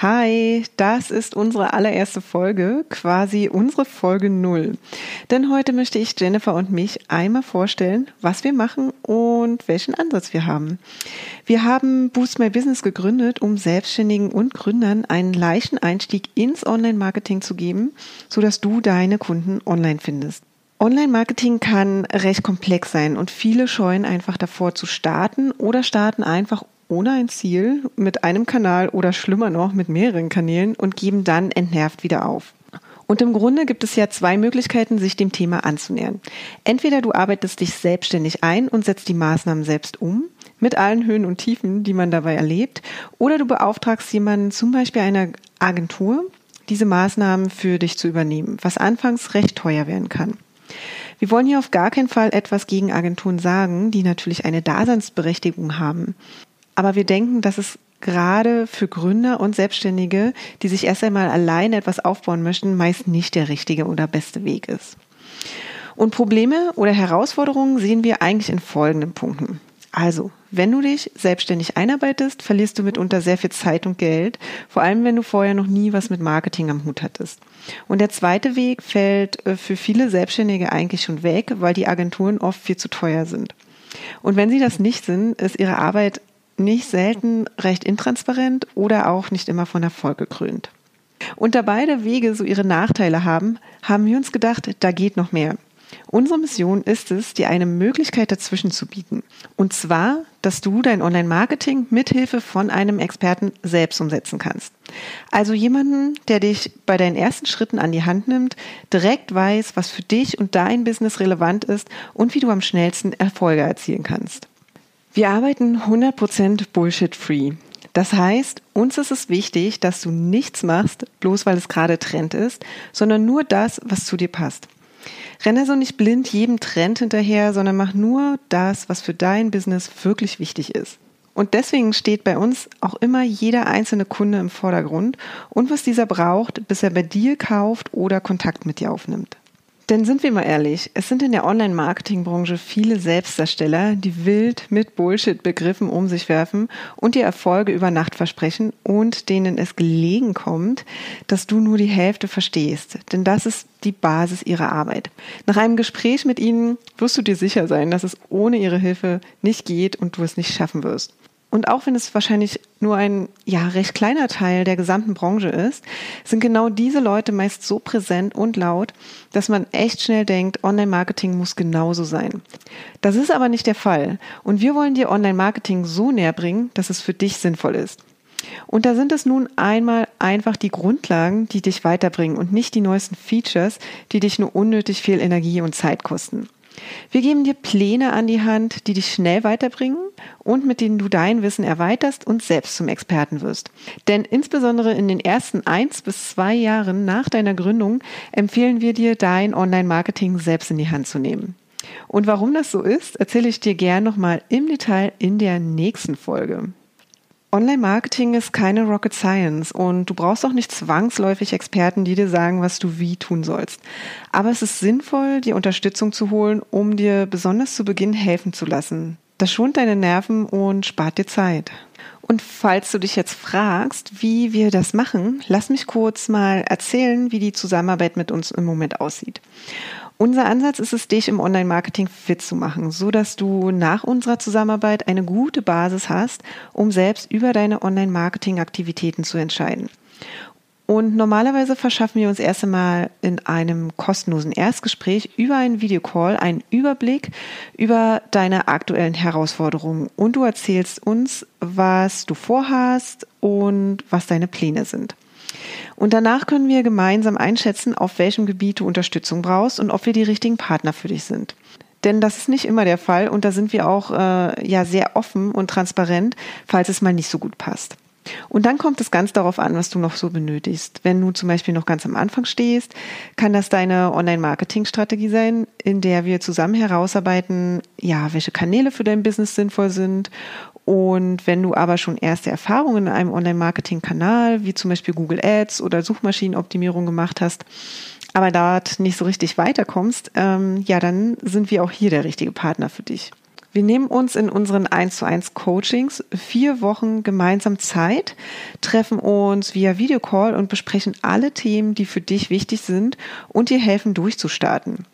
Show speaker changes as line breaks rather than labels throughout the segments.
Hi, das ist unsere allererste Folge, quasi unsere Folge null. Denn heute möchte ich Jennifer und mich einmal vorstellen, was wir machen und welchen Ansatz wir haben. Wir haben Boost My Business gegründet, um Selbstständigen und Gründern einen leichten Einstieg ins Online-Marketing zu geben, sodass du deine Kunden online findest. Online-Marketing kann recht komplex sein und viele scheuen einfach davor zu starten oder starten einfach ohne ein Ziel mit einem Kanal oder schlimmer noch mit mehreren Kanälen und geben dann entnervt wieder auf. Und im Grunde gibt es ja zwei Möglichkeiten, sich dem Thema anzunähern. Entweder du arbeitest dich selbstständig ein und setzt die Maßnahmen selbst um, mit allen Höhen und Tiefen, die man dabei erlebt, oder du beauftragst jemanden, zum Beispiel eine Agentur, diese Maßnahmen für dich zu übernehmen, was anfangs recht teuer werden kann. Wir wollen hier auf gar keinen Fall etwas gegen Agenturen sagen, die natürlich eine Daseinsberechtigung haben. Aber wir denken, dass es gerade für Gründer und Selbstständige, die sich erst einmal allein etwas aufbauen möchten, meist nicht der richtige oder beste Weg ist. Und Probleme oder Herausforderungen sehen wir eigentlich in folgenden Punkten. Also, wenn du dich selbstständig einarbeitest, verlierst du mitunter sehr viel Zeit und Geld, vor allem wenn du vorher noch nie was mit Marketing am Hut hattest. Und der zweite Weg fällt äh, für viele Selbstständige eigentlich schon weg, weil die Agenturen oft viel zu teuer sind. Und wenn sie das nicht sind, ist ihre Arbeit nicht selten recht intransparent oder auch nicht immer von Erfolg gekrönt. Und da beide Wege so ihre Nachteile haben, haben wir uns gedacht, da geht noch mehr. Unsere Mission ist es, dir eine Möglichkeit dazwischen zu bieten. Und zwar, dass du dein Online-Marketing mithilfe von einem Experten selbst umsetzen kannst. Also jemanden, der dich bei deinen ersten Schritten an die Hand nimmt, direkt weiß, was für dich und dein Business relevant ist und wie du am schnellsten Erfolge erzielen kannst. Wir arbeiten 100% Bullshit-free. Das heißt, uns ist es wichtig, dass du nichts machst, bloß weil es gerade Trend ist, sondern nur das, was zu dir passt. Renne so nicht blind jedem Trend hinterher, sondern mach nur das, was für dein Business wirklich wichtig ist. Und deswegen steht bei uns auch immer jeder einzelne Kunde im Vordergrund und was dieser braucht, bis er bei dir kauft oder Kontakt mit dir aufnimmt. Denn sind wir mal ehrlich, es sind in der Online-Marketing-Branche viele Selbstdarsteller, die wild mit Bullshit-Begriffen um sich werfen und dir Erfolge über Nacht versprechen und denen es gelegen kommt, dass du nur die Hälfte verstehst. Denn das ist die Basis ihrer Arbeit. Nach einem Gespräch mit ihnen wirst du dir sicher sein, dass es ohne ihre Hilfe nicht geht und du es nicht schaffen wirst. Und auch wenn es wahrscheinlich nur ein ja recht kleiner Teil der gesamten Branche ist, sind genau diese Leute meist so präsent und laut, dass man echt schnell denkt, Online-Marketing muss genauso sein. Das ist aber nicht der Fall. Und wir wollen dir Online-Marketing so näher bringen, dass es für dich sinnvoll ist. Und da sind es nun einmal einfach die Grundlagen, die dich weiterbringen und nicht die neuesten Features, die dich nur unnötig viel Energie und Zeit kosten. Wir geben dir Pläne an die Hand, die dich schnell weiterbringen und mit denen du dein Wissen erweiterst und selbst zum Experten wirst. Denn insbesondere in den ersten eins bis zwei Jahren nach deiner Gründung empfehlen wir dir, dein Online-Marketing selbst in die Hand zu nehmen. Und warum das so ist, erzähle ich dir gern nochmal im Detail in der nächsten Folge. Online-Marketing ist keine Rocket Science und du brauchst auch nicht zwangsläufig Experten, die dir sagen, was du wie tun sollst. Aber es ist sinnvoll, dir Unterstützung zu holen, um dir besonders zu Beginn helfen zu lassen. Das schont deine Nerven und spart dir Zeit. Und falls du dich jetzt fragst, wie wir das machen, lass mich kurz mal erzählen, wie die Zusammenarbeit mit uns im Moment aussieht. Unser Ansatz ist es, dich im Online-Marketing fit zu machen, so dass du nach unserer Zusammenarbeit eine gute Basis hast, um selbst über deine Online-Marketing-Aktivitäten zu entscheiden. Und normalerweise verschaffen wir uns erst einmal in einem kostenlosen Erstgespräch über einen Videocall einen Überblick über deine aktuellen Herausforderungen und du erzählst uns, was du vorhast und was deine Pläne sind. Und danach können wir gemeinsam einschätzen, auf welchem Gebiet du Unterstützung brauchst und ob wir die richtigen Partner für dich sind. Denn das ist nicht immer der Fall und da sind wir auch äh, ja sehr offen und transparent, falls es mal nicht so gut passt. Und dann kommt es ganz darauf an, was du noch so benötigst. Wenn du zum Beispiel noch ganz am Anfang stehst, kann das deine Online-Marketing-Strategie sein, in der wir zusammen herausarbeiten, ja, welche Kanäle für dein Business sinnvoll sind Und wenn du aber schon erste Erfahrungen in einem Online-Marketing-Kanal, wie zum Beispiel Google Ads oder Suchmaschinenoptimierung gemacht hast, aber dort nicht so richtig weiterkommst, ähm, ja, dann sind wir auch hier der richtige Partner für dich. Wir nehmen uns in unseren 1 zu 1 Coachings vier Wochen gemeinsam Zeit, treffen uns via Videocall und besprechen alle Themen, die für dich wichtig sind und dir helfen durchzustarten.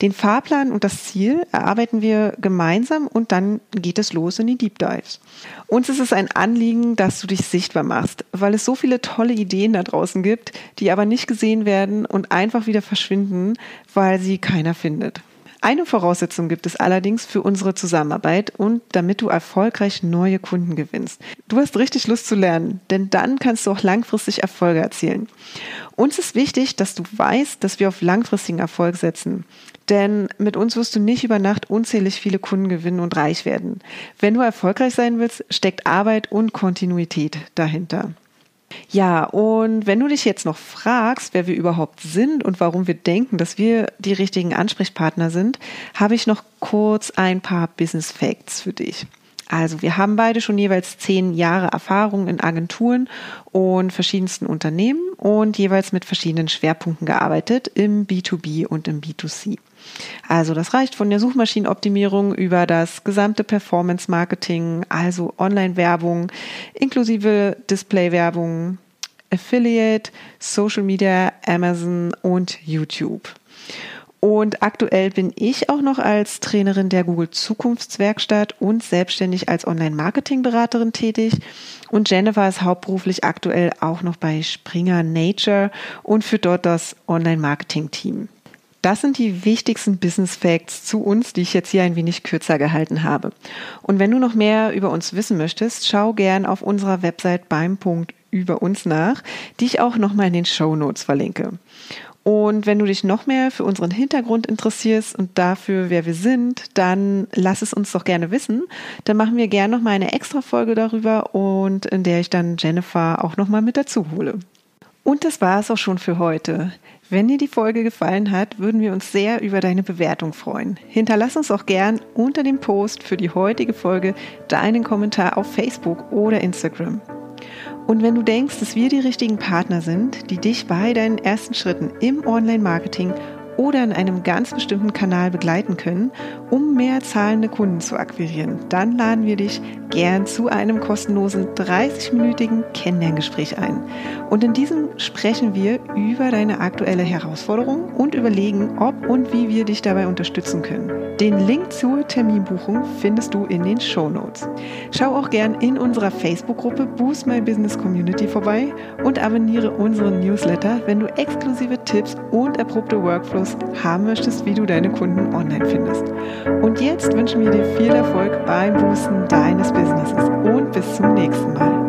Den Fahrplan und das Ziel erarbeiten wir gemeinsam und dann geht es los in die Deep Dives. Uns ist es ein Anliegen, dass du dich sichtbar machst, weil es so viele tolle Ideen da draußen gibt, die aber nicht gesehen werden und einfach wieder verschwinden, weil sie keiner findet. Eine Voraussetzung gibt es allerdings für unsere Zusammenarbeit und damit du erfolgreich neue Kunden gewinnst. Du hast richtig Lust zu lernen, denn dann kannst du auch langfristig Erfolge erzielen. Uns ist wichtig, dass du weißt, dass wir auf langfristigen Erfolg setzen. Denn mit uns wirst du nicht über Nacht unzählig viele Kunden gewinnen und reich werden. Wenn du erfolgreich sein willst, steckt Arbeit und Kontinuität dahinter. Ja, und wenn du dich jetzt noch fragst, wer wir überhaupt sind und warum wir denken, dass wir die richtigen Ansprechpartner sind, habe ich noch kurz ein paar Business Facts für dich. Also wir haben beide schon jeweils zehn Jahre Erfahrung in Agenturen und verschiedensten Unternehmen und jeweils mit verschiedenen Schwerpunkten gearbeitet im B2B und im B2C. Also das reicht von der Suchmaschinenoptimierung über das gesamte Performance Marketing, also Online-Werbung, inklusive Display-Werbung, Affiliate, Social Media, Amazon und YouTube. Und aktuell bin ich auch noch als Trainerin der Google Zukunftswerkstatt und selbstständig als Online-Marketing-Beraterin tätig. Und Jennifer ist hauptberuflich aktuell auch noch bei Springer Nature und führt dort das Online-Marketing-Team. Das sind die wichtigsten Business Facts zu uns, die ich jetzt hier ein wenig kürzer gehalten habe. Und wenn du noch mehr über uns wissen möchtest, schau gern auf unserer Website beim Punkt über uns nach, die ich auch nochmal in den Show Notes verlinke. Und wenn du dich noch mehr für unseren Hintergrund interessierst und dafür, wer wir sind, dann lass es uns doch gerne wissen. Dann machen wir gerne noch mal eine extra Folge darüber und in der ich dann Jennifer auch noch mal mit dazu hole. Und das war es auch schon für heute. Wenn dir die Folge gefallen hat, würden wir uns sehr über deine Bewertung freuen. Hinterlass uns auch gern unter dem Post für die heutige Folge deinen Kommentar auf Facebook oder Instagram. Und wenn du denkst, dass wir die richtigen Partner sind, die dich bei deinen ersten Schritten im Online-Marketing oder in einem ganz bestimmten Kanal begleiten können, um mehr zahlende Kunden zu akquirieren, dann laden wir dich gern zu einem kostenlosen 30-minütigen Kennenlerngespräch ein. Und in diesem sprechen wir über deine aktuelle Herausforderung und überlegen, ob und wie wir dich dabei unterstützen können. Den Link zur Terminbuchung findest du in den Show Notes. Schau auch gern in unserer Facebook-Gruppe Boost My Business Community vorbei und abonniere unseren Newsletter, wenn du exklusive Tipps und erprobte Workflows Podcast haben möchtest, wie du deine Kunden online findest. Und jetzt wünschen wir dir viel Erfolg beim Boosten deines Businesses und bis zum nächsten Mal.